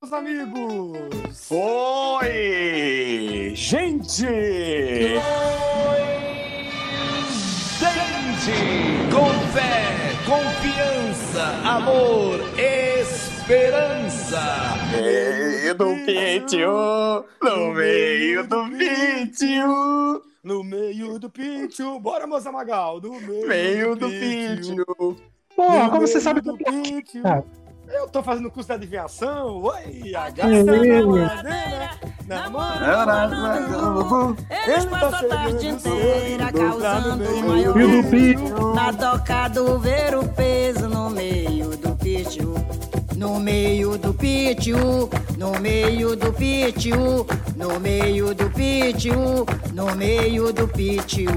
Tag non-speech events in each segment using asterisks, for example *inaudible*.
meus amigos! Oi, gente! Oi, gente! Com fé, confiança, amor, esperança! Meio do pitio, no meio do pitio, No meio do pitio, bora, moça Magal! No meio, meio do pitio. Porra, No como você sabe do que eu tô fazendo curso de adivinhação. Oi, a gata namorada. Eles passam a tarde inteira causando maior do. Na toca do ver o peso no meio do pitio. No meio do pitio, no meio do pitio, no meio do pitio, no meio do pitio.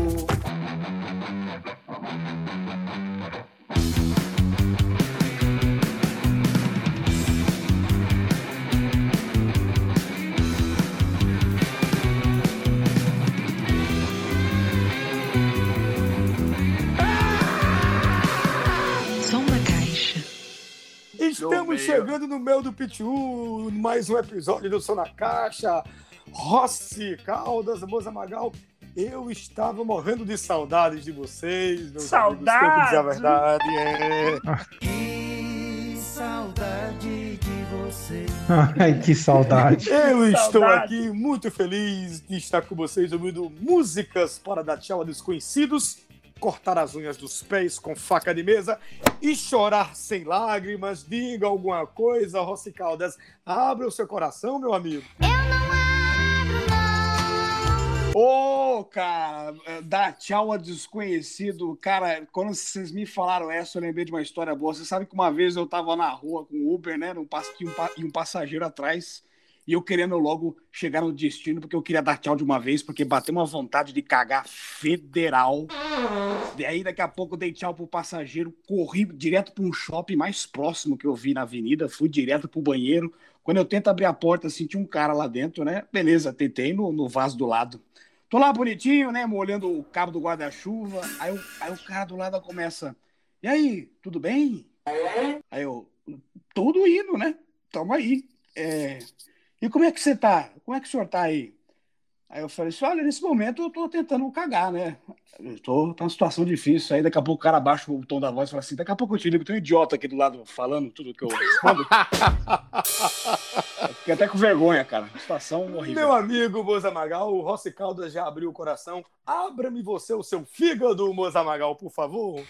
Estamos meio. chegando no meio do Pitiu, mais um episódio do Som na Caixa. Rossi, Caldas, Moza Magal, eu estava morrendo de saudades de vocês. Meus Saudade? Amigos, que verdade. É. Que saudade de você. *laughs* Ai, que saudade. Eu *laughs* estou Saudade. aqui muito feliz de estar com vocês ouvindo músicas para dar tchau a desconhecidos, cortar as unhas dos pés com faca de mesa e chorar sem lágrimas. Diga alguma coisa, Rossi Caldas. Abra o seu coração, meu amigo. Ô, cara, é, dar tchau a desconhecido. Cara, quando vocês me falaram essa, eu lembrei de uma história boa. Você sabe que uma vez eu tava na rua com o Uber, né? Um, e um passageiro atrás. E eu querendo logo chegar no destino, porque eu queria dar tchau de uma vez, porque bateu uma vontade de cagar federal. E aí, daqui a pouco, dei tchau pro passageiro, corri direto para um shopping mais próximo que eu vi na avenida, fui direto pro banheiro. Quando eu tento abrir a porta, senti um cara lá dentro, né? Beleza, tentei no, no vaso do lado. Tô lá bonitinho, né? Molhando o cabo do guarda-chuva. Aí, aí o cara do lado começa. E aí, tudo bem? Aí eu, tudo indo, né? Tamo aí. É, E como é que você tá? Como é que o senhor tá aí? Aí eu falei assim: olha, nesse momento eu tô tentando cagar, né? Eu tô, tá uma situação difícil. Aí daqui a pouco o cara abaixa o tom da voz e fala assim: daqui a pouco eu te ligo, tem um idiota aqui do lado falando tudo que eu respondo. Eu Fiquei até com vergonha, cara. Situação horrível. Meu amigo Moza Magal, o Rossi Caldas já abriu o coração. Abra-me você o seu fígado, Moza Magal, por favor.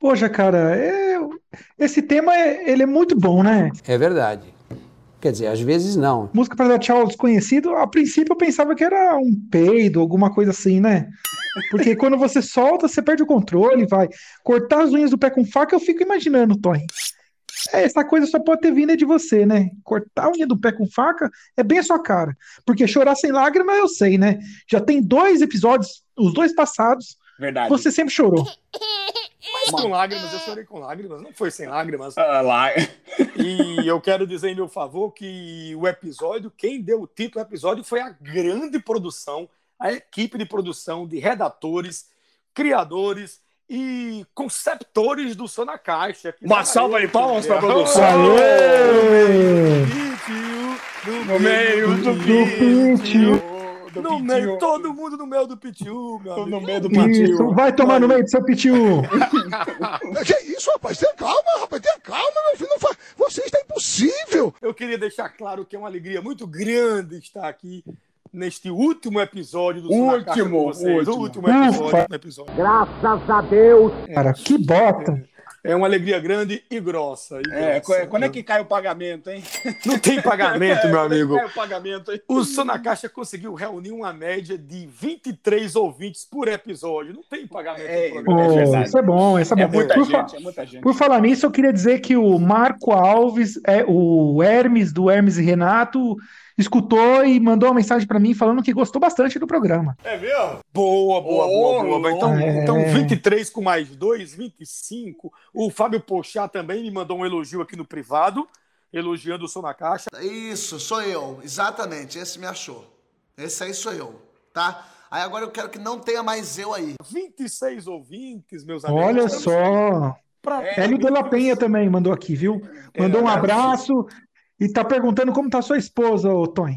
Poxa, cara, é- esse tema é- ele é muito bom, né? É verdade. Quer dizer, às vezes não. Música para dar tchau ao desconhecido, a princípio eu pensava que era um peido, alguma coisa assim, né? Porque *laughs* quando você solta, você perde o controle, vai cortar as unhas do pé com faca, eu fico imaginando, Tony. É, Essa coisa só pode ter vindo de você, né? Cortar a unha do pé com faca é bem a sua cara. Porque chorar sem lágrima eu sei, né? Já tem dois episódios, os dois passados, Verdade. você sempre chorou. *laughs* Mas com lágrimas, eu chorei com lágrimas, não foi sem lágrimas. Ah, lá. E eu quero dizer em meu favor que o episódio, quem deu o título do episódio foi a grande produção, a equipe de produção de redatores, criadores e conceptores do Som na Caixa. Uma tá salva de palmas pra que- produção. Aê! Pitiu, No meio do pitiu. pitiu. Do No pitiu. meio, todo mundo no meio do Pitiu, meu amigo. no meio do Isso, pitiu. vai tomar no meio do seu pitiu. *laughs* Que isso, rapaz? Tenha calma, rapaz. Tenha calma, meu filho. Não fa... Você está impossível. Eu queria deixar claro que é uma alegria muito grande estar aqui neste último episódio do Último, com vocês. último. O último episódio. Ufa. do episódio. Cara, que bota. É uma alegria grande e grossa. e É, grossa. quando é que cai o pagamento, hein? *laughs* Não tem pagamento, meu *laughs* amigo. Cai o pagamento, hein? O Som na Caixa conseguiu reunir uma média de 23 ouvintes por episódio. Não tem pagamento É. Oh, verdade. isso é bom, isso é bom. É muita por, gente, é muita gente. por falar nisso, eu queria dizer que o Marco Alves, é, o Hermes, do Hermes e Renato, escutou e mandou uma mensagem pra mim falando que gostou bastante do programa. É mesmo? Boa, boa, boa, boa. boa. Então, É. então 23 com mais 2, 25. O Fábio Pochá também me mandou um elogio aqui no privado, elogiando o Som na Caixa. Isso, sou eu, exatamente, esse me achou. Esse aí sou eu, tá? Aí agora eu quero que não tenha mais eu aí. 26 ouvintes, meus amigos. Olha só. Pra Hélio de la Penha também mandou aqui, viu? Mandou um abraço e tá perguntando como tá sua esposa, ô Tony.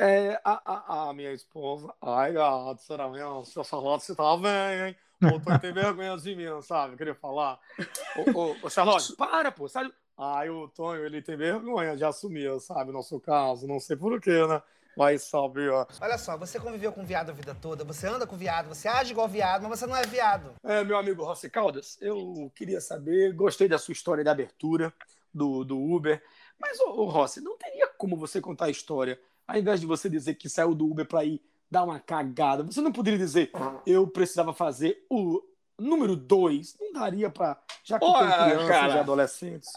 É, a, a, a minha esposa. Ai, gato, será mesmo? Se eu Charlotte, você tá bem, hein? Ô, Tony tem vergonha de mim, sabe? Eu queria falar. Ô, ô, ô, Charlotte, para, pô, sabe? Ai, o Tonho, ele tem vergonha de assumir, sabe, o nosso caso. Não sei porquê, né? Mas sabe, ó. Olha só, você conviveu com viado a vida toda, você anda com viado, você age igual viado, mas você não é viado. É, meu amigo Rossi Caldas, eu queria saber, gostei da sua história de abertura do, do Uber, mas, ô, ô Rossi, não teria como você contar a história, ao invés de você dizer que saiu do Uber pra ir dar uma cagada, você não poderia dizer, eu precisava fazer o número dois, não daria pra, já que Pô, tem crianças cara. e adolescentes.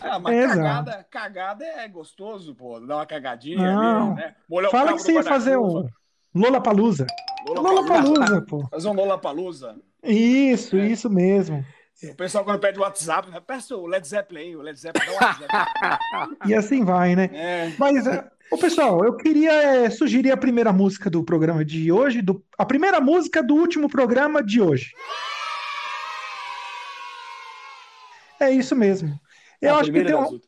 Ah, mas cagada, cagada é gostoso, pô. Dar uma cagadinha Não. ali, né? Molhar o Fala que você ia fazer um Lollapalooza. Lollapalooza, pô. Fazer um Lollapalooza. Isso, isso mesmo. O pessoal quando pede WhatsApp, né? peça o Led Zeppelin aí, o Led Zeppelin o WhatsApp. *laughs* E assim vai, né? É. Mas, é, ô pessoal, eu queria é, sugerir a primeira música do programa de hoje, do, a primeira música do último programa de hoje. É isso mesmo. Eu a acho que tem um,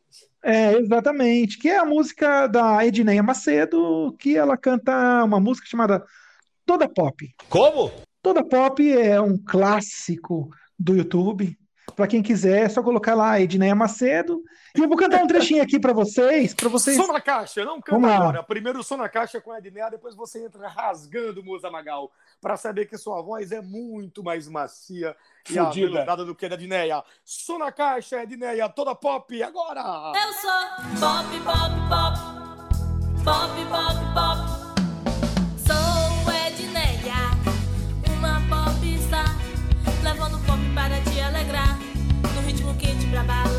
é, exatamente, que é a música da Edneia Macedo, que ela canta uma música chamada Toda Pop. Como? Toda Pop é um clássico do YouTube. Para quem quiser, é só colocar lá Edneia Macedo. E eu vou cantar um trechinho aqui para vocês, para vocês. Som na caixa, não canta agora. Primeiro som na caixa com a Edneia, depois você entra rasgando Moza Magal, para saber que sua voz é muito mais macia e Fudida. aveludada do que a da Edneia. Som na caixa, Edneia, toda pop, agora! Eu sou pop, pop, pop. Pop, pop, pop. trabajo.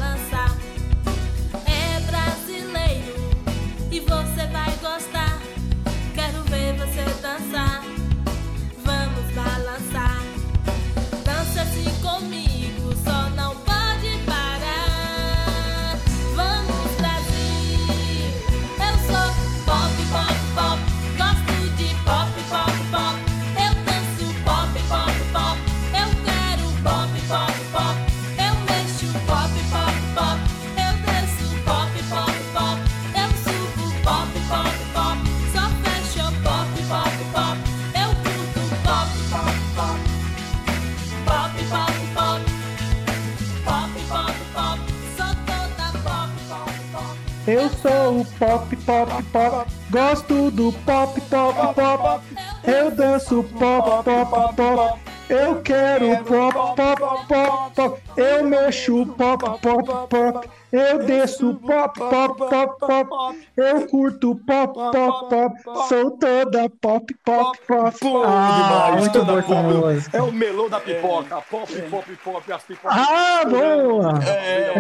Sou o pop, pop, pop. Gosto do pop, pop, pop. Eu danço pop, pop, pop. Eu quero pop, pop, pop, pop. Eu mexo pop, pop, pop. Eu desço pop, pop, pop, pop. Eu curto pop, pop, pop. Sou toda pop, pop, pop. Ah, demais, muito boa essa. É o melô da pipoca, pop, pop, pop, as pipocas. Ah, boa! É,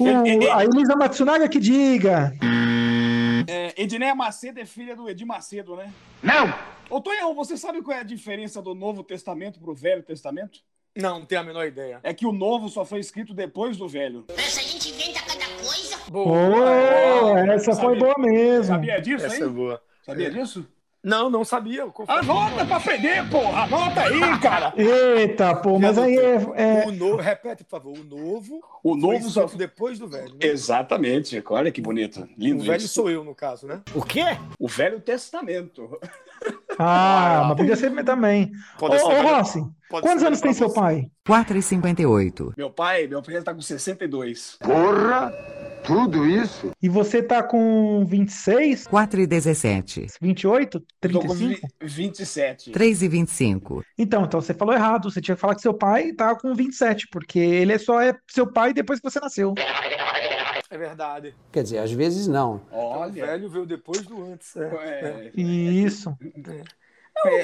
o- a Elisa Matsunaga que diga. É, Edneia Macedo é filha do Edir Macedo, né? Não! Ô, Tonhão, você sabe qual é a diferença do Novo Testamento pro Velho Testamento? Não, não tenho a menor ideia. É que o Novo só foi escrito depois do Velho. Essa gente inventa cada coisa. Oh, essa foi boa mesmo. Sabia disso, Essa é hein? boa. Sabia disso? Não, não sabia. Anota pra aprender, porra! Anota aí, *laughs* cara! Eita, pô, mas aí é, é- O novo, repete, por favor. O novo. O Novo só... depois do velho. né? Exatamente. Olha que bonito. O Lindo velho isso. sou eu, no caso, né? O quê? O Velho Testamento. Ah, mas podia ser também. Ô, Pode ser ô velho- Rossi, quantos anos tem seu pai? 4,58. Meu pai, meu pai tá com 62. Porra! Tudo isso? E você tá com 26, 4,17. 28, Eu tô com 35? vi- 27. 3,25. Então, então você falou errado. Você tinha que falar que seu pai tá com 27, porque ele é só é seu pai depois que você nasceu. É verdade. Quer dizer, às vezes não. Então, o Olha. velho veio depois do antes. É. É, Isso. é,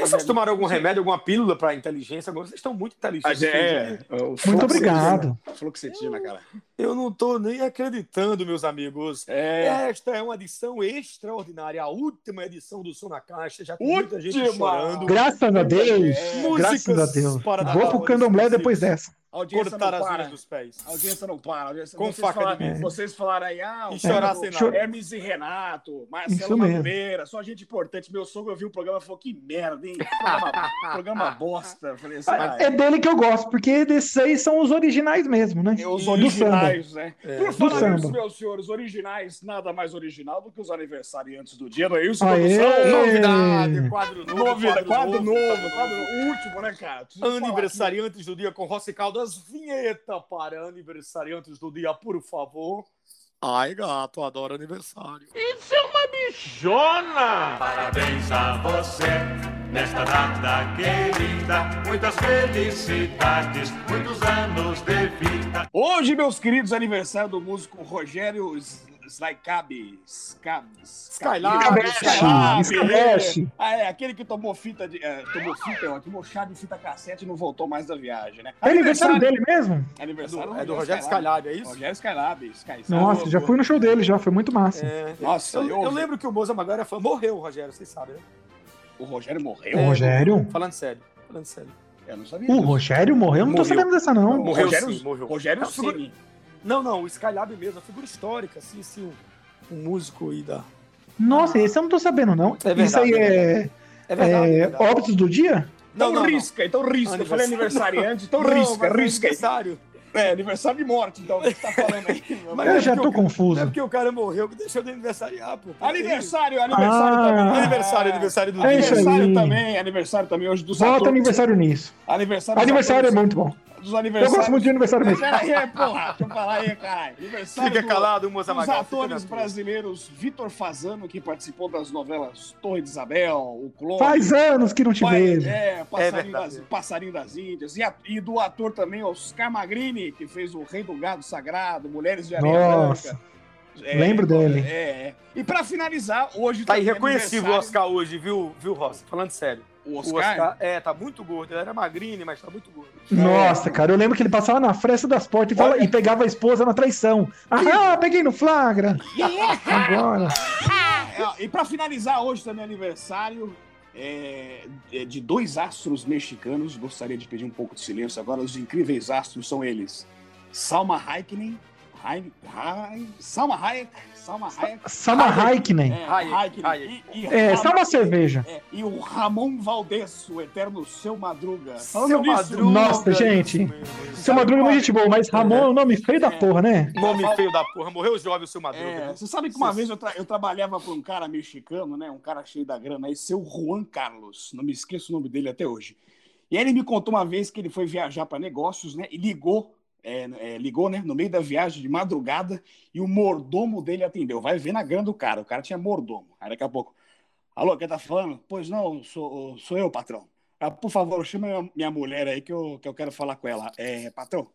Vocês tomaram algum remédio, alguma pílula pra inteligência? Agora vocês estão muito inteligentes. é, o Muito obrigado. Fluoxetina, cara. Eu não tô nem acreditando, meus amigos. É. Esta é uma edição extraordinária, a última edição do Som na Caixa. Já tem muita gente Última! chorando. Graças a Deus. Graças a Deus. para Vou pro valores candomblé depois dessa. A audiência Cortar não para. dos pés. A audiência não para. Audiência... Com vocês faca de falaram, mesa. Vocês falaram aí, ah, o E chorar sem nada. Hermes e Renato, Marcelo. Madureira, só gente importante. Meu sogro ouviu o programa e falou, que merda, hein? Programa, *laughs* programa bosta. Falei assim, ah, É dele que eu gosto, porque desses aí são os originais mesmo, né? Os Do originais, né? É. Por falar nisso, meus senhores, originais, nada mais original do que os aniversariantes do dia, não é isso, Aê! produção? Novidade, quadro novo. Novidade, quadro novo, quadro quadro o último, né, cara? Aniversariantes do dia com Rossi Caldas. Vinheta para aniversariantes do dia, por favor. Ai, gato, adoro aniversário. Isso é uma bichona! Parabéns a você nesta data querida. Muitas felicidades, muitos anos de vida. Hoje, meus queridos, aniversário do músico Rogério Slaikabe. Skab, Skylab. Ah, é, aquele que tomou fita de. é, tomou fita, ó, tomou chá de fita cassete e não voltou mais da viagem, né? É aniversário dele mesmo? Aniversário É do Rogério Skylab, é isso? Rogério Skylab. Sky- Nossa, já fui no show dele, já. Foi muito massa. É, Nossa, eu, eu- eu lembro que o Moza Magal era fã. Morreu o Rogério, vocês sabem, né? O Rogério morreu? O Rogério? Falando sério, falando sério. Eu não sabia. O. Rogério morreu? Não tô Morreu. sabendo dessa, não. Morreu Rogério- sim, morreu. Rogério É Ceni. Não, não, o Skylab mesmo, a figura histórica, assim, assim, um, um músico aí da... Nossa, esse eu não tô sabendo, não. É verdade, Isso aí é é, É verdade, é é verdade. óbitos do dia? Então Não, não, não. risca, então risca. Eu falei aniversariante, então *laughs* Não, risca, é risca. aí. aniversário. É, aniversário de morte, então, o que você tá falando aí? *laughs* Mas Eu é já tô o- confuso. É porque o cara morreu que deixou de aniversariar, pô. Aniversário, aniversário Ah. também. Aniversário, aniversário do É Aniversário aí. também, aniversário também hoje dos Bota atores. aniversário nisso. Aniversário Aniversário é muito bom. Dos Eu aniversários. gosto muito de aniversário mesmo. Pera aí, porra. Deixa eu falar aí, caralho. Aniversário Fica do- calado, dos Magal. fica atores brasileiros Vitor Fazano, que participou das novelas Torre de Isabel, O Clone. Faz anos que não te vejo. É, Passarinho, verdade. das, Passarinho das Índias. E, a- e do ator também, Oscar Magrini, que fez o Rei do Gado Sagrado, Mulheres de Areia Nossa. Branca. É, Lembro dele. É, é. E pra finalizar, hoje Tá irreconhecível o Oscar hoje, viu, viu, Rossi? Falando sério. O O Oscar? Oscar, é, tá muito gordo. Ele era magrinho, mas tá muito gordo. Nossa, cara, eu lembro que ele passava na fresta das portas e, fala- e pegava a esposa na traição. Ah, peguei no flagra. Agora. É, e pra finalizar, hoje também é aniversário é, é, de dois astros mexicanos. Gostaria de pedir um pouco de silêncio agora. Os incríveis astros são eles: Salma Hayek, Hay- Hay- Salma Hayek, Salma Hayek, Salma Hayekinen. é, Hayek, Hayek, Hayek. e, e É, Ramon- uma cerveja. é, e o Ramon Valdez, o eterno Seu Madruga. Falando Seu nisso, Madruga. Nossa, gente. Seu Madruga é muito gente boa, mas Ramon é um nome feio da porra, né? Nome feio da porra. Morreu jovem o seu Madruga. É, viu? você sabe que uma vez eu, tra- eu trabalhava para um cara mexicano, né? Um cara cheio da grana aí, seu Juan Carlos. Não me esqueço o nome dele até hoje. E ele me contou uma vez que ele foi viajar para negócios, né? E ligou, é, é, ligou, né? No meio da viagem de madrugada e o mordomo dele atendeu. Vai ver na grana do cara. O cara tinha mordomo. Aí daqui a pouco, alô, quem tá falando? Pois não, sou, sou eu, patrão. Ah, por favor, chama minha, minha mulher aí que eu, que eu quero falar com ela. É, patrão,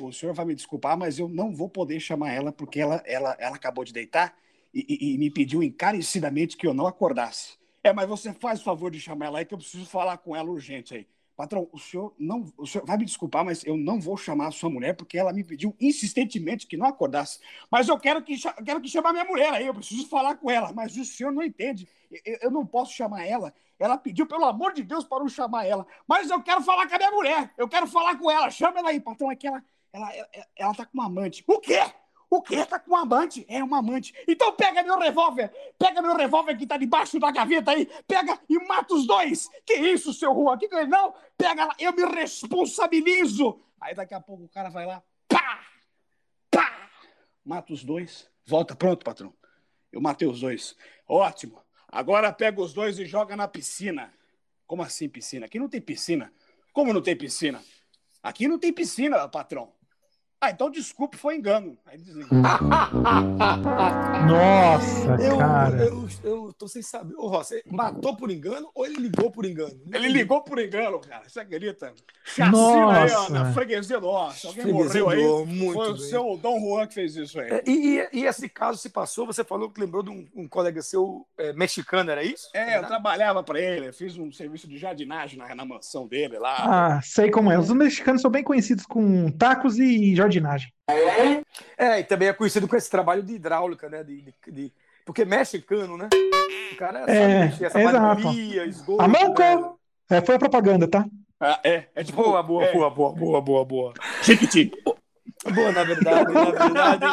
o senhor vai me desculpar, mas eu não vou poder chamar ela porque ela, ela, ela acabou de deitar e, e- e me pediu encarecidamente que eu não acordasse. É, mas você faz o favor de chamar ela aí que eu preciso falar com ela urgente aí. Patrão, o senhor não, o senhor vai me desculpar, mas eu não vou chamar a sua mulher porque ela me pediu insistentemente que não acordasse. Mas eu quero que quero que chamar minha mulher aí, eu preciso falar com ela. Mas o senhor não entende. Eu, eu não posso chamar ela. Ela pediu, pelo amor de Deus, para não chamar ela. Mas eu quero falar com a minha mulher. Eu quero falar com ela. Chama ela aí, patrão. É que ela, ela, ela, ela tá com uma amante. O quê? O quê? Tá com uma amante? É uma amante. Então pega meu revólver. Pega meu revólver que tá debaixo da gaveta aí. Pega e mata os dois. Que isso, seu Juan? Que que- não? Pega lá. Eu me responsabilizo. Aí daqui a pouco o cara vai lá. Pá! Pá! Mata os dois. Volta. Pronto, patrão. Eu matei os dois. Ótimo. Agora pega os dois e joga na piscina. Como assim piscina? Aqui não tem piscina. Como não tem piscina? Aqui não tem piscina, patrão. Ah, então desculpe, foi engano. Aí desligou. *laughs* Nossa, Eu, cara. eu, eu tô sem saber. Ô, Rossi, matou por engano ou ele ligou por engano? Ele ligou por engano, cara. Você acredita? Chacina aí, ó, Nossa. na freguesia nossa. Alguém Freguesia morreu aí. muito Foi o bem. seu Dom Juan que fez isso aí. É, E, e- e esse caso se passou, você falou que lembrou de um, um colega seu é, mexicano, era isso? É, eu trabalhava pra ele, fiz um serviço de jardinagem na, na mansão dele lá. Ah, sei como é. Os mexicanos são bem conhecidos com tacos e jardinagem. É, e também é conhecido com esse trabalho de hidráulica, né? De, de- de- porque mexicano, né? O cara sabe É, mexer, essa exato. bateria, esgoto. A Manco! né? É, foi a propaganda, tá? Ah, é, é tipo. Boa, boa, é. boa, boa, boa, boa, boa. Jequiti. Boa, na verdade, na verdade,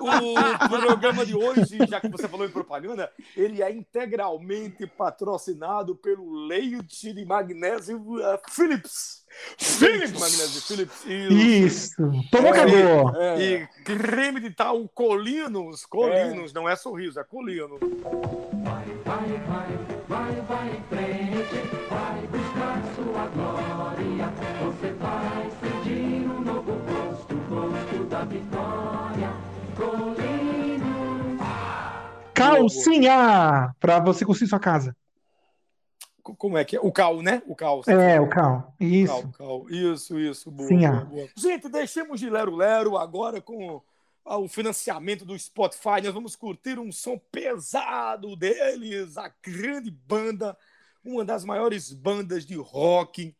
o programa de hoje, já que você falou em propaganda, ele é integralmente patrocinado pelo leite de magnésio uh, Philips. De magnésio Philips. Isso. Tomou, acabou. E, e creme de tal colinos, colinos, não é sorriso, é colino. Vai, vai, vai Calcinha! Pra você construir sua casa. Co- Como é que é? O cal, né? O cal. É, o cal. Cal, Isso. cal. Isso, isso. Boa, Sim, boa, ah. boa. Gente, deixemos de Lero Lero agora com o financiamento do Spotify. Nós vamos curtir um som pesado deles, a grande banda, uma das maiores bandas de rock.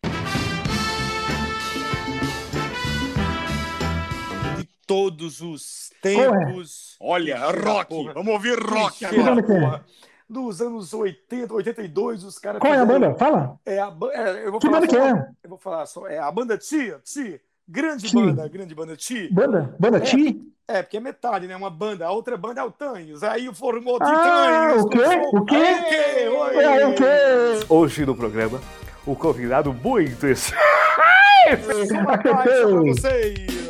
Todos os tempos. Olha, rock. Porra. Vamos ouvir rock Que agora. banda que é? porra. Dos anos 80, 82, os caras. Qual é a fizeram- banda? Fala. é a ba- é, eu vou Que falar banda que só- é? Eu vou falar só. É a banda Tia, Ti. Grande Ti. banda, grande banda Ti. Banda? Banda É. Ti? É, porque é metade, né? Uma banda. A outra banda é o Tanhos. Aí formou Ah, Titãs. o quê? O quê? Oi, oi. É, o quê? Hoje no programa, o convidado muito *laughs* especial. Uma pra vocês.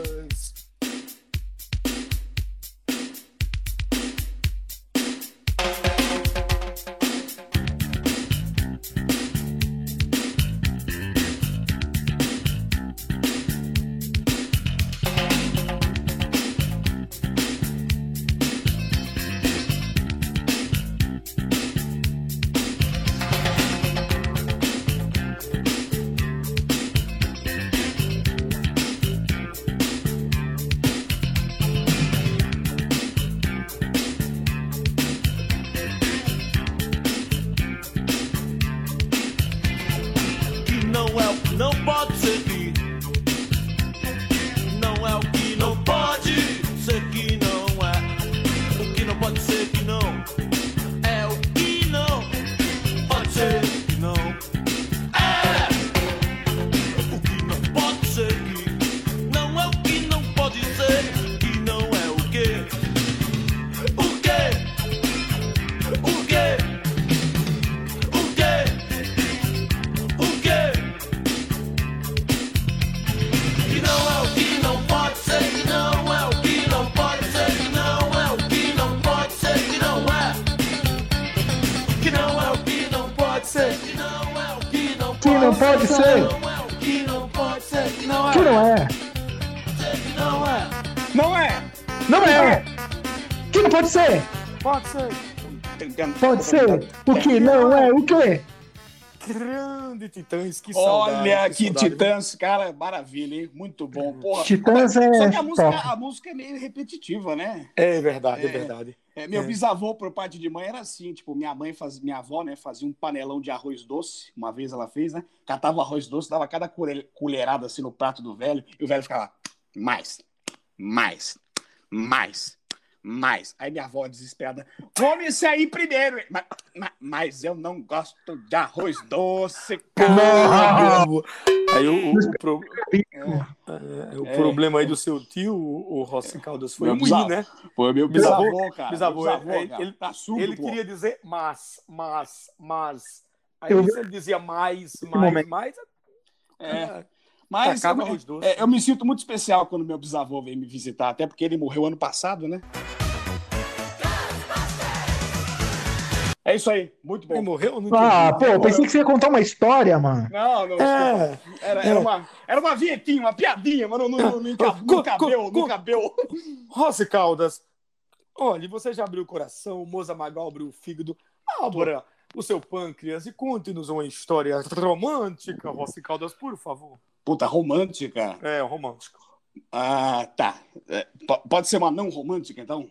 Não Que pode ser. É que não pode ser, que não é. Que não é. Que não é. Não é. Não é. Que não pode ser. Pode ser. Pode ser. O que não é o quê? Grande Titãs, que saudade. Olha que saudade. Titãs, cara, maravilha, hein? Muito bom. Porra. Titãs é Só que a música, a música é meio repetitiva, né? É verdade, é, verdade. É, meu É. bisavô, por parte de mãe, era assim, tipo, minha mãe faz, minha avó, né, fazia um panelão de arroz doce, uma vez ela fez, né? Catava o arroz doce, dava cada colher- colherada assim no prato do velho, e o velho ficava, mais, mais, mais, mais. Aí minha avó desesperada, come isso aí primeiro. Mas, mas, mas eu não gosto de arroz doce, cara. Aí o, o, o pro- é, o É. problema aí do seu tio, o Rossi Caldas, foi Meu o I, bisavô. né? Foi meu bisavô, cara. Bisavô, bisavô, é, cara. ele, Tá surdo, ele pô. queria dizer mas, mas, mas. Aí Eu- ele dizia mais, mais, mais. É. Mas eu, arroz doce. é, eu me sinto muito especial quando meu bisavô vem me visitar, até porque ele morreu ano passado, né? É isso aí, muito bom. Ele morreu? Não Ah, pô, pensei que você ia contar uma história, mano. Não, não, É. Era, é. era, uma, era uma vinhetinha, uma piadinha, mas não, não, não, não, cabeu, não cabeu. Rossi Caldas, olha, você já abriu o coração, o Moza Magal abriu o fígado. Abra o seu pâncreas e conte-nos uma história romântica, Rossi Caldas, por favor. Puta, romântica. É, romântico. Ah, tá. É, po- pode ser uma não romântica, então?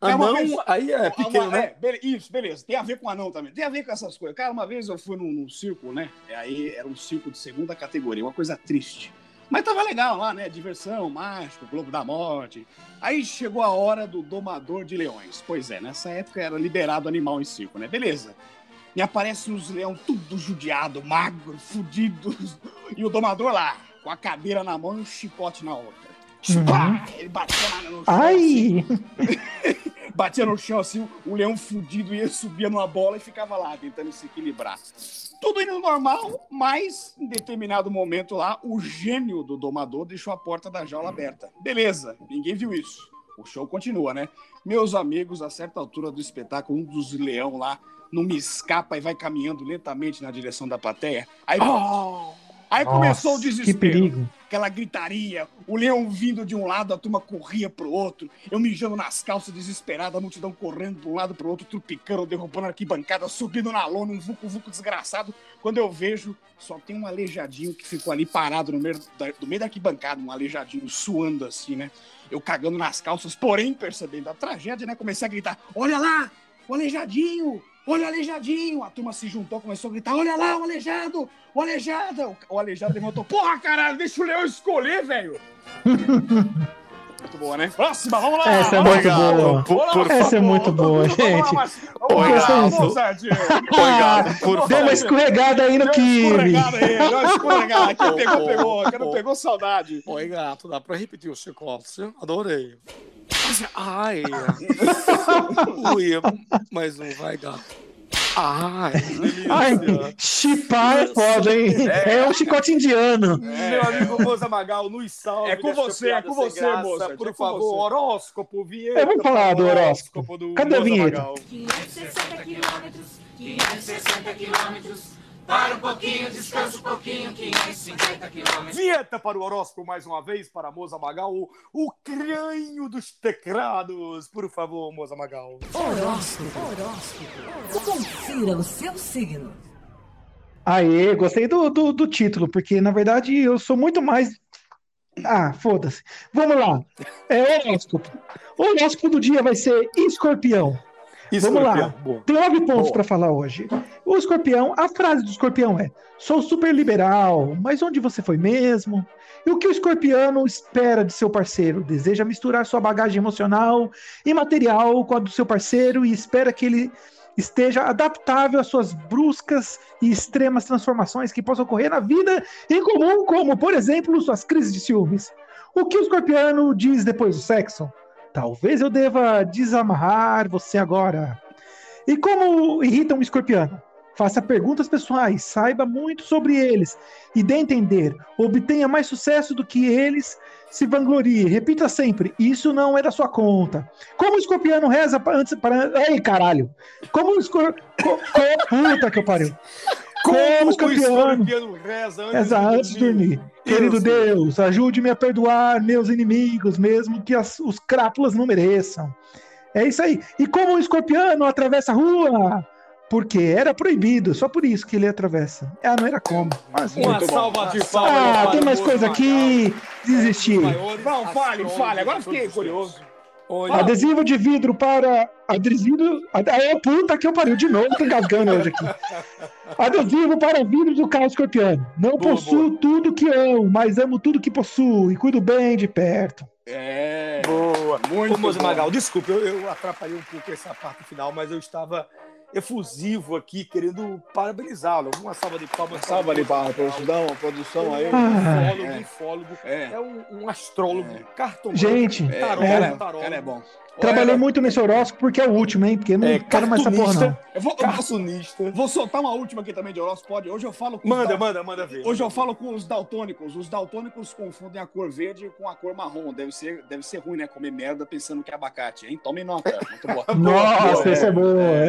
Ah, É uma não, vez- aí é pequeno, Uma- né? é, isso, beleza. Tem a ver com anão também. Tem a ver com essas coisas. Cara, uma vez eu fui num, num circo, né? E aí era um circo de segunda categoria, uma coisa triste. Mas tava legal lá, né? Diversão, mágico, Globo da Morte. Aí chegou a hora do domador de leões. Pois é, nessa época era liberado animal em circo, né? Beleza. Me aparecem uns leão tudo judiado, magro, fudido, *laughs* e o domador lá, com a cadeira na mão e um chicote na outra. Pá! Ele batia na- no chão. Ai! *laughs* batia no chão assim, o leão fudido ia subia numa bola e ficava lá tentando se equilibrar. Tudo indo normal, mas em determinado momento lá, o gênio do domador deixou a porta da jaula aberta. Beleza, ninguém viu isso. O show continua, né? Meus amigos, a certa altura do espetáculo, um dos leão lá não me escapa e vai caminhando lentamente na direção da plateia. Aí, aí começou o Nossa, desespero Que perigo. aquela gritaria, o leão vindo de um lado, a turma corria pro outro, eu mijando nas calças desesperado, a multidão correndo de um lado pro outro, trupicando, derrubando a arquibancada, subindo na lona, um vucu-vucu desgraçado. Quando eu vejo, só tem um aleijadinho que ficou ali parado no meio da, no meio da arquibancada, um aleijadinho suando assim, né? Eu cagando nas calças, porém percebendo a tragédia, né? Comecei a gritar: Olha lá, o aleijadinho! Olha o aleijadinho! A turma se juntou, começou a gritar: Olha lá, o aleijado! O aleijado! O- aleijado levantou: Porra, caralho, deixa o leão escolher, velho! *laughs* muito boa, né? Próxima, vamos lá! Essa é vamos muito boa. Vamos lá, Essa é vamos lá, muito boa, vamos lá, gente. mas- Vamos lá, Obrigado. *laughs* Deu uma escorregada aí no Deu uma Kiwi. escorregada aí, deu uma escorregada. Quem pegou, pegou. Quem não pegou, saudade. Oi, gato, dá pra repetir o chicote? Adorei. Ai. *laughs* Ui, mais um, vai, gato. Ai. *laughs* Ai, chipar é foda, hein? É um chicote indiano. Meu amigo Moza Magal, nos salve. É com você, é com você, graça. Mozart, Por é favor, você. horóscopo, vinheta. É, vamos falar do horóscopo. do Cadê a Moza vinheta? Magal. 560 quilômetros, 560 quilômetros. Para um pouquinho, descansa um pouquinho, 550 quilômetros. Vinheta para o horóscopo mais uma vez, para a Moza Magal, o, o crânio dos teclados. Por favor, Moza Magal. Horóscopo. Horóscopo. Confira o seu signo. Aê, gostei do, do, do título, porque na verdade eu sou muito mais. Ah, foda-se. Vamos lá. É horóscopo. O horóscopo do dia vai ser escorpião. Vamos lá. Escorpião, boa. Tem nove pontos para falar hoje. O escorpião, a frase do escorpião é: sou super liberal, mas onde você foi mesmo? E o que o escorpiano espera de seu parceiro? Deseja misturar sua bagagem emocional e material com a do seu parceiro e espera que ele esteja adaptável às suas bruscas e extremas transformações que possam ocorrer na vida em comum, como, por exemplo, suas crises de ciúmes. O que o escorpiano diz depois do sexo? Talvez eu deva desamarrar você agora. E como irrita um escorpiano? Faça perguntas pessoais, saiba muito sobre eles e dê entender. Obtenha mais sucesso do que eles se vanglorie. Repita sempre: isso não é da sua conta. Como o escorpiano reza antes para. Ei, caralho! Como o escorpiano. Puta que eu pariu! Como o o escorpiano. escorpiano reza antes, Exato, de antes de dormir. Querido Isso. Deus, ajude-me a perdoar meus inimigos, mesmo que as- os crápulas não mereçam. É isso aí. E como o escorpiano atravessa a rua? Porque era proibido, só por isso que ele atravessa. Ah, não era como. Mas, Uma muito bom. salva de palmas. Ah, tem mais coisa aqui. Desistir. Não, fale, fale. Agora fiquei curioso. Adesivo de vidro para. Adesivo. Ah, é puta que eu pariu de novo, tô engasgando hoje aqui. Adesivo para vidro do carro escorpiano. Não Boa, possuo tudo que amo, mas amo tudo que possuo e cuido bem de perto. É. Boa. Muito bom. Magal, desculpa, eu, eu atrapalhei um pouco essa parte final, mas eu estava efusivo aqui, querendo parabenizá-lo. Uma salva de palmas. para Salva de palmas, produção, produção aí. É um ufólogo, É. um ufólogo, É. é um, um astrólogo, cartomante, Gente, tarólogo, é. tarólogo. Cara, é bom. Trabalhei muito nesse horóscopo porque é o último, hein? Porque eu não É, quero mais essa porra, não. Eu vou, Cartunista. vou soltar uma última aqui também de horóscopo. Pode? Hoje eu falo com Manda, dal- manda, manda ver. Hoje eu falo com os daltônicos. Os daltônicos confundem a cor verde com a cor marrom. Deve ser, deve ser ruim, né? Comer merda pensando que é abacate, hein? Tomem nota. Muito *laughs* boa. Nossa, esse é bom,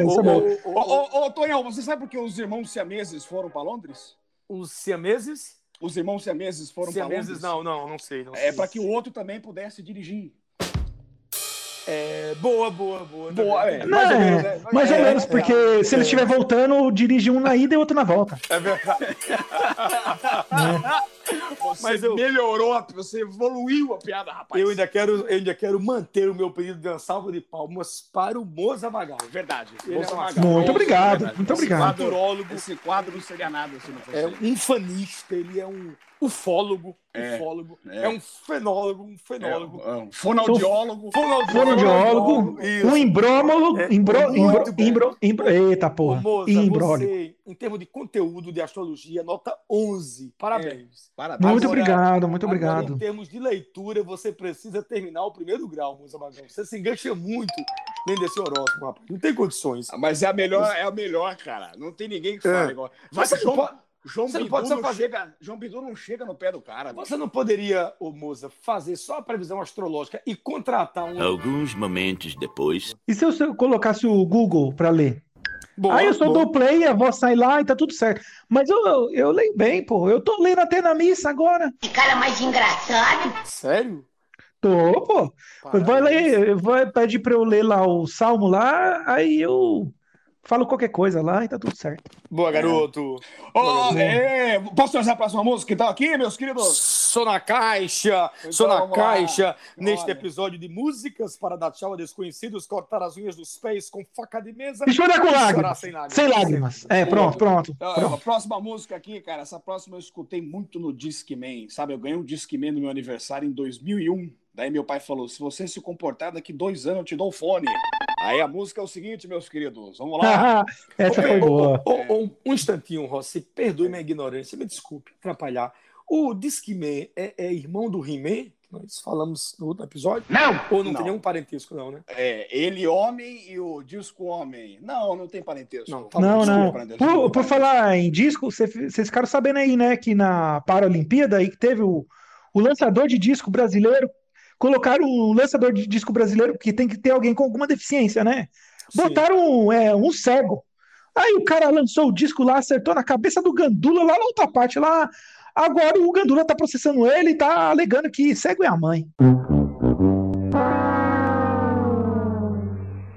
esse é bom. Ô, ô, ô, Tonhão, você sabe por que os irmãos siameses foram pra Londres? Os siameses? Os irmãos siameses foram pra Siameses, Londres? não, não, não sei. Não É pra que o outro também pudesse dirigir. É, boa, boa, boa. Boa, é. Mais ou é, menos, né? mais ou É, menos, é, porque é. se ele estiver voltando, dirige um na ida e outro na volta. É verdade. *laughs* Você Mas eu- melhorou, a- você evoluiu a piada, rapaz. Eu ainda quero, eu ainda quero manter o meu pedido de uma salva de palmas para o Moza Magal. Verdade. Moza é Magal. Muito obrigado, Verdade. muito Esse obrigado. quadro- Esse quadro não seria nada se não fosse É um fanista, ele é um ufólogo, É, ufólogo, é. é. um fenólogo, um fenólogo. É, um fonoaudiólogo. Fonoaudiólogo, um imbrômolo, É, imbro, imbro, bem. imbro, imbro, eita porra, você, em termos de conteúdo de astrologia, nota 11. Parabéns. Parabéns. Muito Agora- obrigado, muito Agora, obrigado. em termos de leitura, você precisa terminar o primeiro grau, moça Magal. Você se engancha muito lendo esse horóscopo, rapaz. Não tem condições. Mas é a melhor, é a melhor, cara. Não tem ninguém que fale É. igual. Mas Vai, você João, pode- João você não Bidu pode não, fazer- chega, João Bidu não chega no pé do cara. bicho. Você não poderia, ô moça, fazer só a previsão astrológica e contratar um. Alguns momentos depois. E se eu, se eu colocasse o Google pra ler? Boa, Aí eu só boa. dou play, a voz sai lá e tá tudo certo. Mas eu, eu, eu leio bem, pô. Eu tô lendo até na missa agora. Que cara mais engraçado. Sério? Tô, pô. Vai ler, vai pedir pra eu ler lá o salmo lá, aí eu falo qualquer coisa lá e tá tudo certo. Boa, garoto. Ô, é, posso trazer a próxima música então aqui, meus queridos? Sou na caixa, sou na vamos lá. caixa, neste Olha. episódio de músicas para dar tchau a desconhecidos, cortar as unhas dos pés com faca de mesa E chorar com lágrimas. sem lágrimas. Sem lágrimas. É, pronto, pronto. Então, a pronto. próxima música aqui, cara, essa próxima eu escutei muito no Discman, sabe? Eu ganhei um Discman no meu aniversário em 2001. Daí meu pai falou: se você se comportar daqui dois anos, eu te dou o fone. Aí a música é o seguinte, meus queridos, vamos lá. *laughs* Essa foi boa. Ô, ô, um instantinho, Rossi, perdoe minha ignorância, me desculpe atrapalhar. O Discman é, é irmão do He-Man? que Nós falamos no último episódio? Não! Ou não, Não. tem nenhum parentesco, não, né? É, ele homem e o disco homem. Não, não tem parentesco. Não, tá Não, Desculpa, não. parentesco, Por, desculpa, por falar em disco, cê- vocês ficaram sabendo aí, né, que na Paralimpíada aí que teve o, o lançador de disco brasileiro, colocaram o lançador de disco brasileiro, porque tem que ter alguém com alguma deficiência, né? Botaram é, um cego. Aí o cara lançou o disco lá, acertou na cabeça do Gandula lá na outra parte lá. Agora o Gandula tá processando ele e tá alegando que cego é a mãe.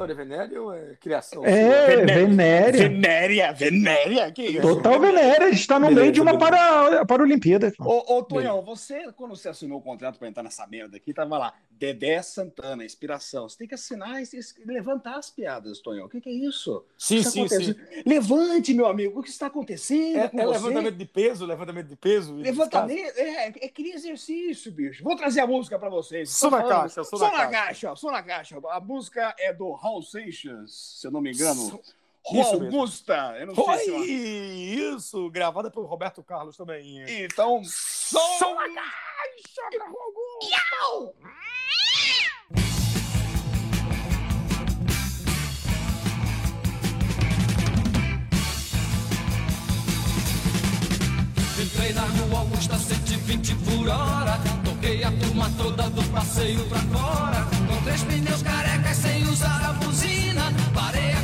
História venérea ou é criação? É, venérea. Venéria, venéria, que isso? Total venérea, a gente tá no meio de uma beleza. para, Paralimpíada. Ô, ô Tonhão, você, quando você assinou o contrato pra entrar nessa merda aqui, tava lá, Dedé Santana, inspiração. Você tem que assinar e levantar as piadas, Tonhão. O que, que é isso? Sim, sim, acontecendo? Levante, meu amigo, o que está acontecendo É, com é você? levantamento de peso, levantamento de peso. Levantamento, é, é criar exercício, bicho. Vou trazer a música pra vocês. Sou na caixa, sou sou na na caixa. sou na caixa. A música é do Raul Seixas, se eu não me engano. Isso Rua mesmo. Augusta, eu não Foi sei se eu... isso, gravada pelo Roberto Carlos também. Então, Sou na caixa, Rua Augusta. Na rua Augusta 120 por hora. Toquei a turma toda do passeio pra fora. Com três pneus carecas sem usar a buzina. Parei a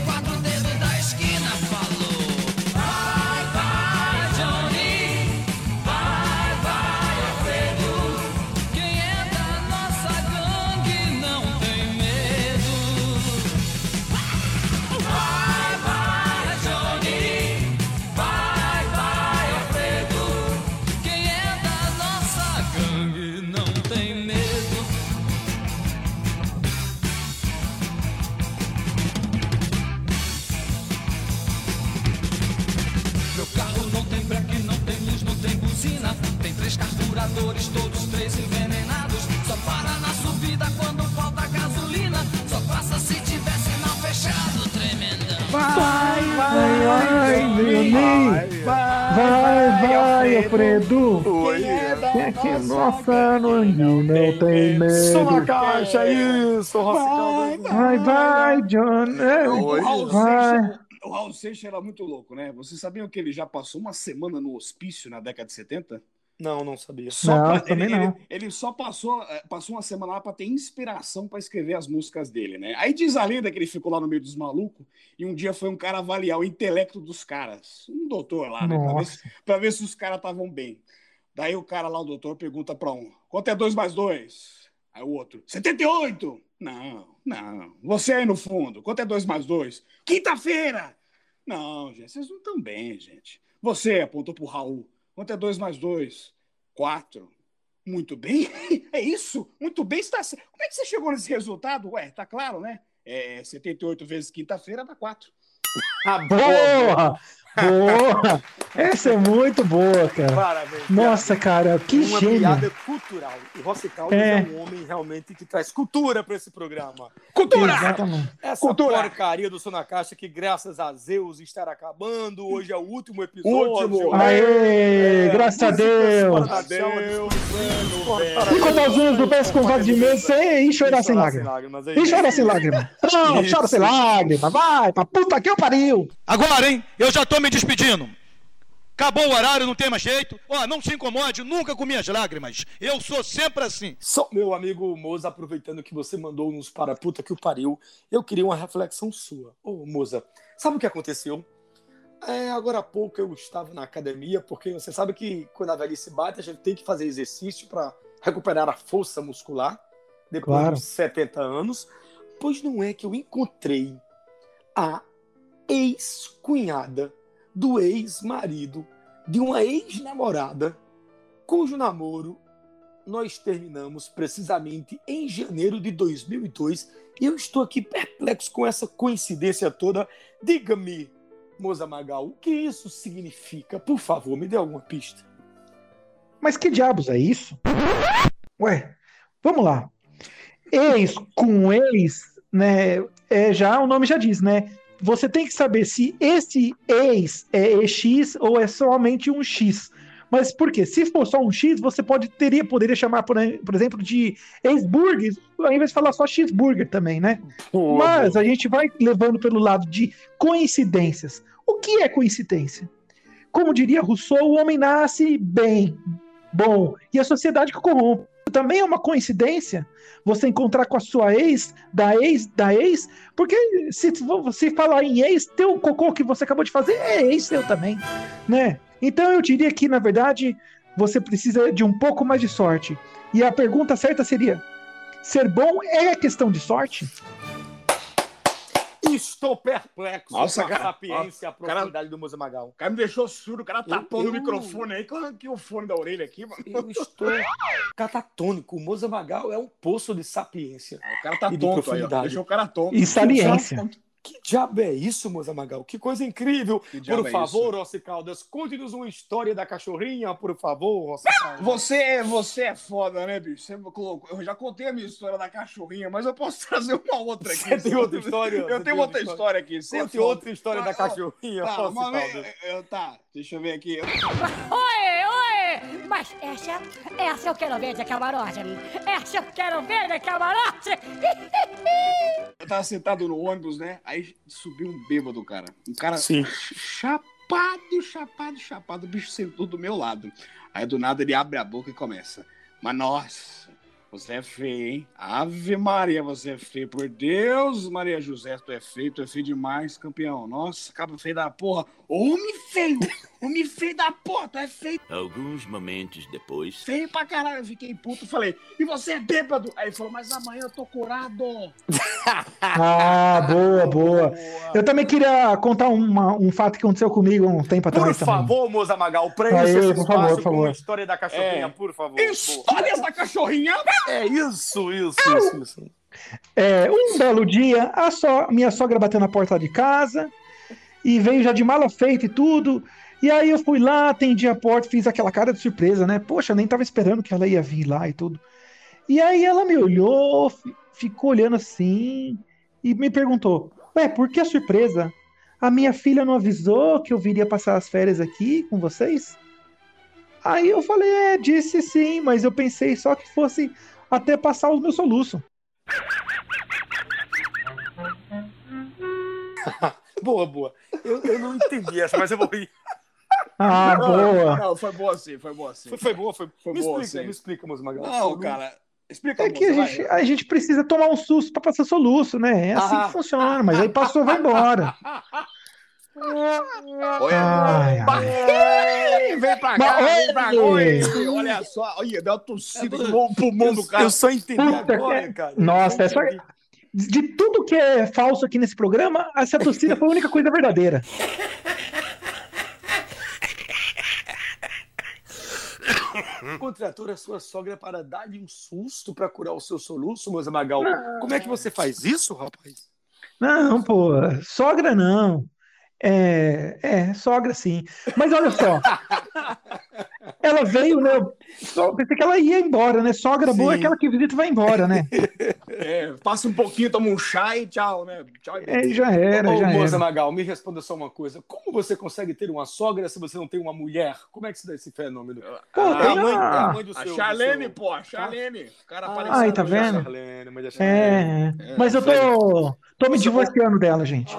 Só passa se tiver sinal fechado, tremendão. Vai, vai, vai, Leoninho. Vai, vai, Alfredo. Oi. Quem é que nossa não não tem Sou na medo. caixa, isso. Vai, vai, John. É, o Raul vai. Seixas, o Raul Seixas era muito louco, né? Vocês sabiam que ele já passou uma semana no hospício na década de 70? Não, não sabia. Só Não, pra- também ele, não. Ele, ele só passou, eh, passou uma semana lá para ter inspiração para escrever as músicas dele, né? Aí diz a lenda que ele ficou lá no meio dos malucos e um dia foi um cara avaliar o intelecto dos caras. Um doutor lá, né? Pra ver, se, ver se os caras estavam bem. Daí o cara lá, o doutor, pergunta para um: quanto é 2 mais 2? Aí o outro: 78! Não, não. Você aí no fundo, quanto é 2 mais 2? Quinta-feira! Não, gente, vocês não estão bem, gente. Você apontou pro Raul. Quanto é 2 mais 2? 4. Muito bem? *laughs* É isso? Muito bem. Está... Como é que você chegou nesse resultado? Ué, tá claro, né? É 78 vezes quinta-feira dá 4. *laughs* Boa! Boa! Essa é muito boa, cara. Parabéns. Nossa, cara, que uma gênio. piada cultural. E Rossi Caldas é. É. um homem realmente que traz cultura para esse programa. Cultura! Exatamente. Essa Cultura! porcaria do Som na Caixa que, graças a Zeus, estará acabando. Hoje é o último episódio. Último. Aê, graças a Deus. fora da tela, desconhecendo, velho. E cortar as unhas do pé com vaso de mesa e chorar sem lágrimas. é E chorar sem lágrimas. Não, chora sem lágrimas. Vai, pra puta que eu pariu. Agora, hein? Eu já tô me despedindo. Acabou o horário, não tem mais jeito. Ó, não se incomode nunca com minhas lágrimas. Eu sou sempre assim. Só, meu amigo Moza, aproveitando que você mandou nos para a puta que o pariu, eu queria uma reflexão sua. Ô, Moza, sabe o que aconteceu? É, agora há pouco eu estava na academia, porque você sabe que quando a velhice bate, a gente tem que fazer exercício para recuperar a força muscular depois Claro. dos 70 anos. Pois não é que eu encontrei a ex-cunhada do ex-marido de uma ex-namorada cujo namoro nós terminamos precisamente em janeiro de 2002 e eu estou aqui perplexo com essa coincidência toda. Diga-me, Moza Magal, o que isso significa? Por favor, me dê alguma pista. Mas que diabos é isso? Ué, vamos lá. Ex com ex, né? É, já o nome já diz, né? Você tem que saber se esse ex é EX ou é somente um X. Mas por quê? Se for só um X, você pode, teria, poderia chamar, por, por exemplo, de ex-burger, ao invés de falar só X-burger também, né? Mas a gente vai levando pelo lado de coincidências. O que é coincidência? Como diria Rousseau, o homem nasce bem, bom, e a sociedade que o corrompe. Também é uma coincidência você encontrar com a sua ex, da ex, da ex, porque se você falar em ex, teu cocô que você acabou de fazer é ex seu também, né? Então eu diria que, na verdade, você precisa de um pouco mais de sorte. E a pergunta certa seria: ser bom é questão de sorte? Estou perplexo Nossa, com a cara, sapiência e a ó, cara- profundidade do Moza Magal. O cara me deixou surdo, o cara tapando eu- o microfone aí, que eu arranquei o fone da orelha aqui, mano. Eu estou catatônico. O Moza Magal é um poço de sapiência. O cara tá e de tonto aí, ó. profundidade. Deixou o cara tonto. E saliência. Que diabo é isso, Moza Magal? Que coisa incrível. diabo Por é favor, Rossi Caldas, conte-nos uma história da cachorrinha, por favor, Rossi Caldas. Você, é- você é foda, né, bicho? Você colocou- eu já contei a minha história da cachorrinha, mas eu posso *laughs* trazer uma outra aqui. Você tem outra história? Eu tenho outra história aqui. Você é Conte foda. outra história Tá, da cachorrinha, Tá, Rossi vez, Caldas. eu- eu- tá, deixa eu ver aqui. Oi, oi! Mas essa, essa eu quero ver de camarote. Essa eu quero ver de camarote. Eu tava sentado no ônibus, né? Aí subiu um bêbado, cara. Um cara Sim. chapado, chapado, chapado. O bicho sentou do meu lado. Aí do nada ele abre a boca e começa. Mas nossa, você é feio, hein? Ave Maria, você é feio. Por Deus, Maria José, tu é feio, tu é feio demais, campeão. Nossa, cabo feio da porra. Homem feio! Homem feio da porra, tu é feio. Alguns momentos depois. Feio pra caralho. Eu fiquei puto. Falei, e você é bêbado? Aí ele falou, mas amanhã eu tô curado. *laughs* Ah, boa, boa. Eu também queria contar uma- um fato que aconteceu comigo um tempo Por atrás também. favor, Moza Magal, Aê, esse por favor, por com favor. história da cachorrinha, É. por favor. Histórias da cachorrinha? É isso, isso, isso, isso. É, um belo dia, a so- minha sogra bateu na porta de casa e veio já de mala feita e tudo. E aí eu fui lá, atendi a porta, fiz aquela cara de surpresa, né? Poxa, nem tava esperando que ela ia vir lá e tudo. E aí ela me olhou, fi- ficou olhando assim e me perguntou: Ué, por que a surpresa? A minha filha não avisou que eu viria passar as férias aqui com vocês? Aí eu falei: É, disse sim, mas eu pensei só que fosse até passar os meus soluços. *laughs* boa, boa. Eu, eu não entendi essa, mas eu vou rir. Ah, Não, boa. Não, foi boa sim, foi boa sim. Foi, foi boa, foi, Foi me boa, explica, sim. me explica, Magal. Não, cara, explica É que a moça, gente, a gente precisa tomar um susto pra passar soluço, né? É assim Ah. que funciona, mas aí passou, vai embora. *laughs* Oi, Ai, ai. Vem pra cá, Mas, vem pra cá. Olha só, olha, deu uma tossida no pulmão do cara. Eu só entendi Puta, agora, que- cara. Nossa, essa... de tudo que é falso aqui nesse programa, essa torcida foi a única coisa verdadeira. *laughs* Contratou a sua sogra para dar-lhe um susto para curar o seu soluço, Moza Magal. Como é que você faz isso, rapaz? Não, pô, sogra não. É, é, sogra sim. Mas olha só. *laughs* ela veio, né? Só pensei que ela ia embora, né? Sogra boa é Sim. aquela que visita e vai embora, né? *laughs* É, passa um pouquinho, toma um chá e tchau, né? Tchau e É, já era, Ô, já moça era. Magal, me responda só uma coisa. Como você consegue ter uma sogra se você não tem uma mulher? Como é que se dá esse fenômeno? Pô, é, tem a mãe, a- é a mãe do A seu... Charlene, seu- pô, a Charlene. O cara apareceu. Ai, tá vendo? Charlene, mãe da Charlene. É, mas eu tô, tô me divorciando dela, gente.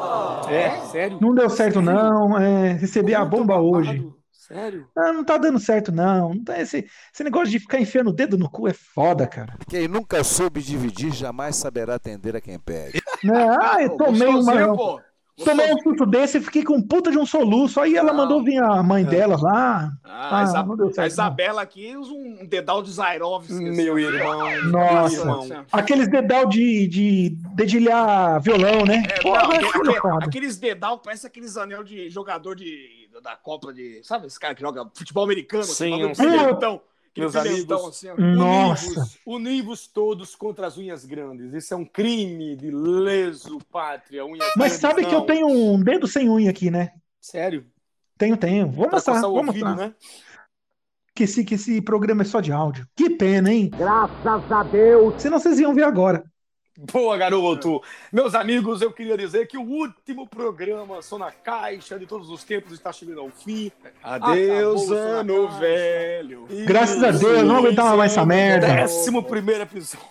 É? Sério? Não deu certo, não. É, recebi a bomba hoje. Sério? Ah, não tá dando certo, não. Não tá- esse, esse negócio de ficar enfiando o dedo no cu é foda, cara. Quem nunca soube dividir jamais saberá atender a quem pede. *laughs* Né? Ah, eu tomei uma. pô. Tomei um susto desse e fiquei com puta de um soluço. Aí ela mandou vir a mãe dela lá. Ah, a, Isa- não deu a certo. não. Isabela aqui usa um dedal de Zairovski. Meu irmão. Nossa, irmão. aqueles dedal de, de dedilhar violão, né? É, Porra, não, é aquele- aqueles dedal parece aqueles anel de jogador de, da Copa de. Sabe esse cara que joga futebol americano? Sim, eu sei. brilhantão, aquele Meus amigos, assim. Nossa. univos, todos contra as unhas grandes. Isso é um crime de leso pátria. Unhas Mas grandes, sabe que eu não. tenho um dedo sem unha aqui, né? Sério? Tenho, tenho. Vou Pra mostrar, vou ouvido, mostrar. né? Que esse, que esse programa é só de áudio. Que pena, hein? Graças a Deus. Senão vocês iam ver agora. Boa, garoto! Meus amigos, eu queria dizer que o último programa Só na Caixa de todos os tempos está chegando ao fim. Adeus, Acabou ano velho. Graças a Deus, não aguentava mais essa merda. Décimo primeiro episódio.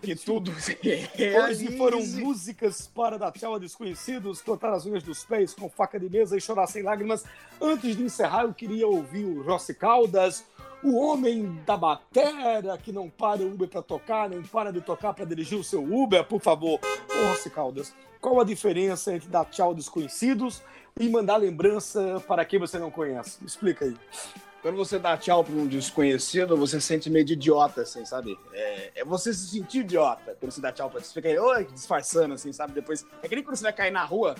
Que tudo Hoje foram músicas para dar tchau a desconhecidos, cortar as unhas dos pés com faca de mesa e chorar sem lágrimas. Antes de encerrar, eu queria ouvir o Rossi Caldas, o homem da batera que não para o Uber para tocar, não para de tocar para dirigir o seu Uber. Por favor, Rossi Caldas, qual a diferença entre dar tchau desconhecidos e mandar lembrança para quem você não conhece? Explica aí. Quando você dá tchau pra um desconhecido, você se sente meio de idiota, assim, sabe? É, é você se sentir idiota quando você dá tchau pra você. Fica aí, oi, disfarçando, assim, sabe? Depois. É que nem quando você vai cair na rua,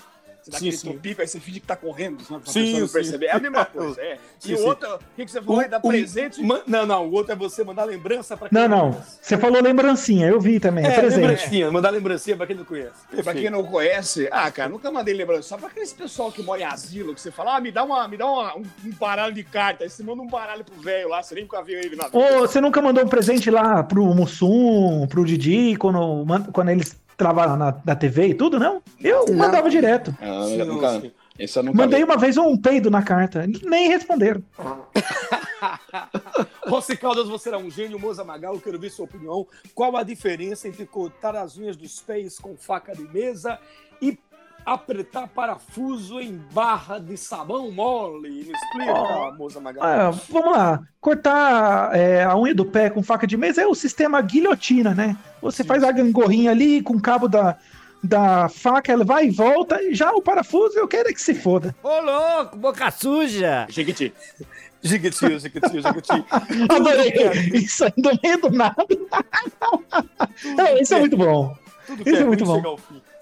você dá Sim, aquele sim. tropico, aí você finge que tá correndo, sabe? Pra Sim, pessoa não sim. perceber. É a mesma *laughs* coisa, é. Sim, e o sim. outro, o que, que você falou? É dar O- presente. Ma- Não, não, o outro é você mandar lembrança para quem Não, não. conhece. Você falou lembrancinha, eu vi também. É, É, presente. lembrancinha, mandar lembrancinha pra quem não conhece. Pra quem não conhece, ah, cara, nunca mandei lembrança. Só pra aqueles pessoal que mora em asilo, que você fala, ah, me dá, uma, me dá uma- um, um baralho de carta. Aí você manda um baralho pro velho lá, você nem nunca viu ele na vida. Ô, você nunca mandou um presente lá pro Mussum, pro Didi, quando, quando eles trabalham na, na TV e tudo, não? Eu mandava direto. Ah, eu nunca, eu nunca Mandei vi. uma vez um peido na carta. Nem responderam. *laughs* Rossi Caldas, você era um gênio, Moza Magal, eu quero ver sua opinião. Qual a diferença entre cortar as unhas dos pés com faca de mesa e apertar parafuso em barra de sabão mole? Me explica, Oh. Moza Magal. Ah, vamos lá. Cortar é, a unha do pé com faca de mesa é o sistema guilhotina, né? Você faz a gangorrinha ali com o cabo da, da faca, ela vai e volta. E já o parafuso, eu quero é que se foda. Ô, louco, boca suja! Jequiti. Jiquiti, jiquiti, jiquiti. *laughs* Adorei. Isso aí do meio do nada. É, isso é muito bom. Tudo Isso é, muito bom.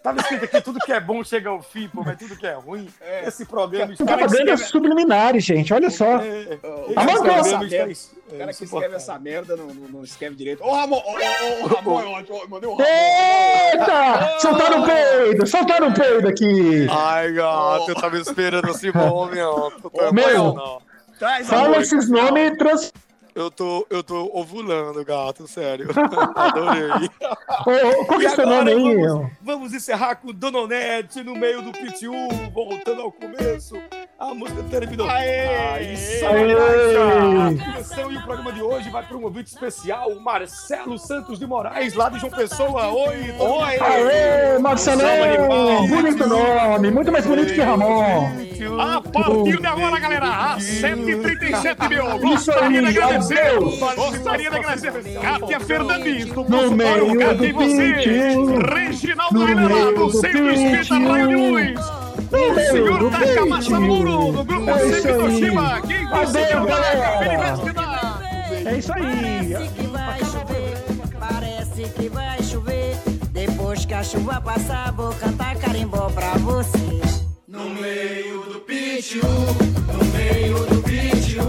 Tava escrito aqui, tudo que é bom chega ao fim, pô, mas tudo que é ruim, esse programa está... Propaganda subliminares, gente. Olha só. É, O esse cara escreve essa ins- merda- o é, cara que escreve essa merda não, não, não escreve direito. Ô, Ramon, ô, ô, ô, Ramon, é. Eu mandei o Ramon. Eita! Soltaram um peido! Soltaram um peido aqui! Ai, gato, eu tava esperando esse tô Meu. Traz Fala esses nomes e trouxe. Eu tô, eu tô ovulando, gato, sério. *laughs* Adorei. Ô, ô, qual que é seu nome aí? Vamos, vamos encerrar com Dona Onete no meio do PTU, voltando ao começo. A música terminou. Aê! Isso Aê! E o programa de hoje vai para um convite especial, o Marcelo Santos de Moraes, lá de João Pessoa. Oi! Oi! Aê, Marcelão! Bonito nome, muito mais bonito que Ramon. A partir de agora, galera, às 7h37, meu. Gostaria de agradecer. Gostaria de agradecer. Cátia Fernandes, do consultório Cátia e você. Reginaldo No Oliveira, meio do do Centro Espírita peitinho. Raio de Luz. O senhor Taka. Massamuro, do Grupo É Sempre. Toshima. Quem conseguiu galera. Felicidade. É isso aí. Parece que vai chover, parece que vai chover. Depois que a chuva passar, vou cantar carimbó pra você. No meio do pitio, no meio do pitio,